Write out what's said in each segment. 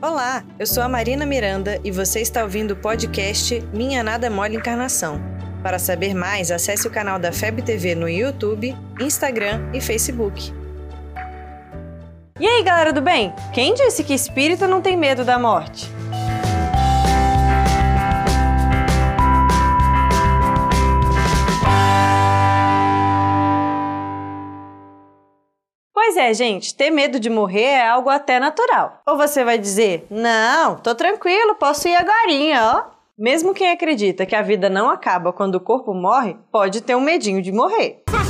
Olá, eu sou a Marina Miranda e você está ouvindo o podcast Minha Nada Mole Encarnação. Para saber mais, acesse o canal da FEB TV no YouTube, Instagram e Facebook. E aí, galera do bem? Quem disse que espírita não tem medo da morte? Pois é, gente, ter medo de morrer é algo até natural. Ou você vai dizer, não, tô tranquilo, posso ir agora, ó. Mesmo quem acredita que a vida não acaba quando o corpo morre, pode ter um medinho de morrer. Por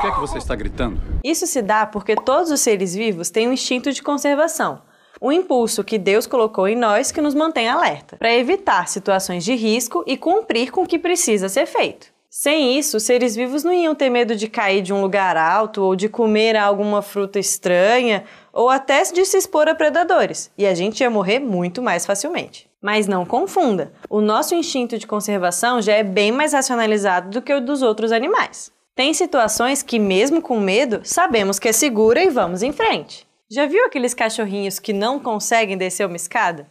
que, é que você está gritando? Isso se dá porque todos os seres vivos têm um instinto de conservação, um impulso que Deus colocou em nós que nos mantém alerta, para evitar situações de risco e cumprir com o que precisa ser feito. Sem isso, seres vivos não iam ter medo de cair de um lugar alto ou de comer alguma fruta estranha ou até de se expor a predadores, e a gente ia morrer muito mais facilmente. Mas não confunda, o nosso instinto de conservação já é bem mais racionalizado do que o dos outros animais. Tem situações que, mesmo com medo, sabemos que é segura e vamos em frente. Já viu aqueles cachorrinhos que não conseguem descer uma escada?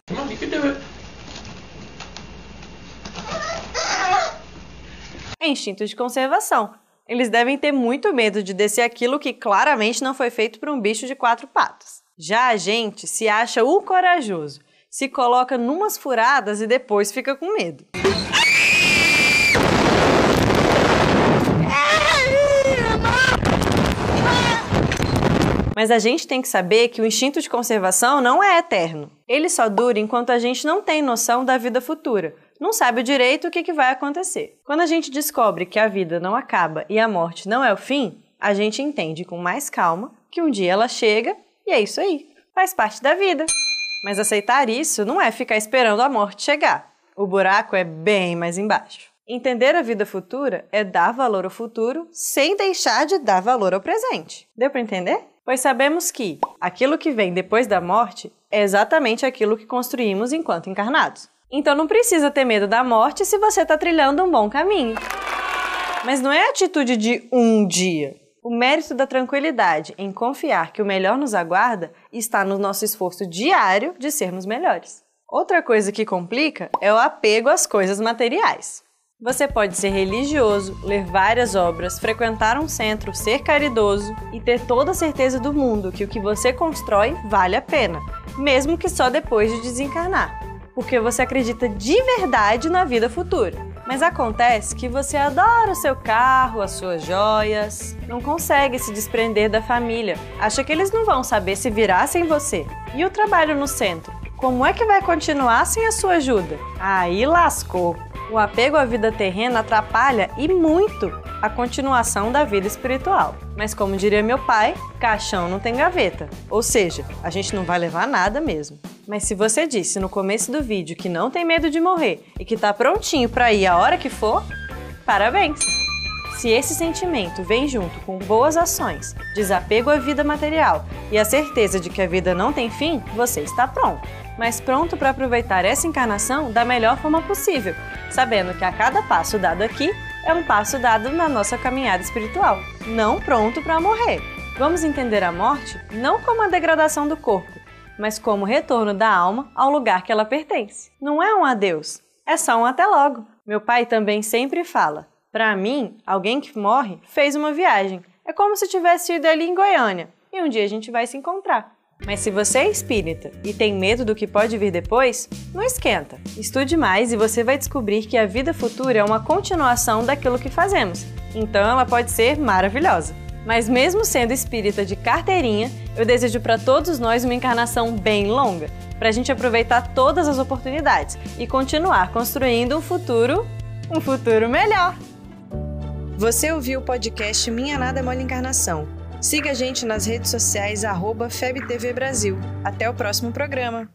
É instinto de conservação. Eles devem ter muito medo de descer aquilo que claramente não foi feito para um bicho de quatro patas. Já a gente se acha o corajoso, se coloca numas furadas e depois fica com medo. Mas a gente tem que saber que o instinto de conservação não é eterno. Ele só dura enquanto a gente não tem noção da vida futura, não sabe direito o que, que vai acontecer. Quando a gente descobre que a vida não acaba e a morte não é o fim, a gente entende com mais calma que um dia ela chega e é isso aí, faz parte da vida. Mas aceitar isso não é ficar esperando a morte chegar. O buraco é bem mais embaixo. Entender a vida futura é dar valor ao futuro sem deixar de dar valor ao presente. Deu para entender? Pois sabemos que aquilo que vem depois da morte é exatamente aquilo que construímos enquanto encarnados. Então não precisa ter medo da morte se você está trilhando um bom caminho. Mas não é atitude de um dia. O mérito da tranquilidade em confiar que o melhor nos aguarda está no nosso esforço diário de sermos melhores. Outra coisa que complica é o apego às coisas materiais. Você pode ser religioso, ler várias obras, frequentar um centro, ser caridoso e ter toda a certeza do mundo que o que você constrói vale a pena, mesmo que só depois de desencarnar, porque você acredita de verdade na vida futura. Mas acontece que você adora o seu carro, as suas joias, não consegue se desprender da família, acha que eles não vão saber se virar sem você. E o trabalho no centro? Como é que vai continuar sem a sua ajuda? Aí lascou! O apego à vida terrena atrapalha e muito a continuação da vida espiritual. Mas, como diria meu pai, caixão não tem gaveta. Ou seja, a gente não vai levar nada mesmo. Mas se você disse no começo do vídeo que não tem medo de morrer e que está prontinho para ir a hora que for, parabéns! Se esse sentimento vem junto com boas ações, desapego à vida material e a certeza de que a vida não tem fim, você está pronto. Mas pronto para aproveitar essa encarnação da melhor forma possível, sabendo que a cada passo dado aqui é um passo dado na nossa caminhada espiritual, não pronto para morrer. Vamos entender a morte não como a degradação do corpo, mas como retorno da alma ao lugar que ela pertence. Não é um adeus, é só um até logo. Meu pai também sempre fala: para mim, alguém que morre fez uma viagem. É como se tivesse ido ali em Goiânia e um dia a gente vai se encontrar. Mas se você é espírita e tem medo do que pode vir depois, não esquenta. Estude mais e você vai descobrir que a vida futura é uma continuação daquilo que fazemos. Então ela pode ser maravilhosa. Mas mesmo sendo espírita de carteirinha, eu desejo para todos nós uma encarnação bem longa, para a gente aproveitar todas as oportunidades e continuar construindo um futuro, um futuro melhor. Você ouviu o podcast Minha Nada Mole Encarnação. Siga a gente nas redes sociais, arroba FebTV Brasil. Até o próximo programa.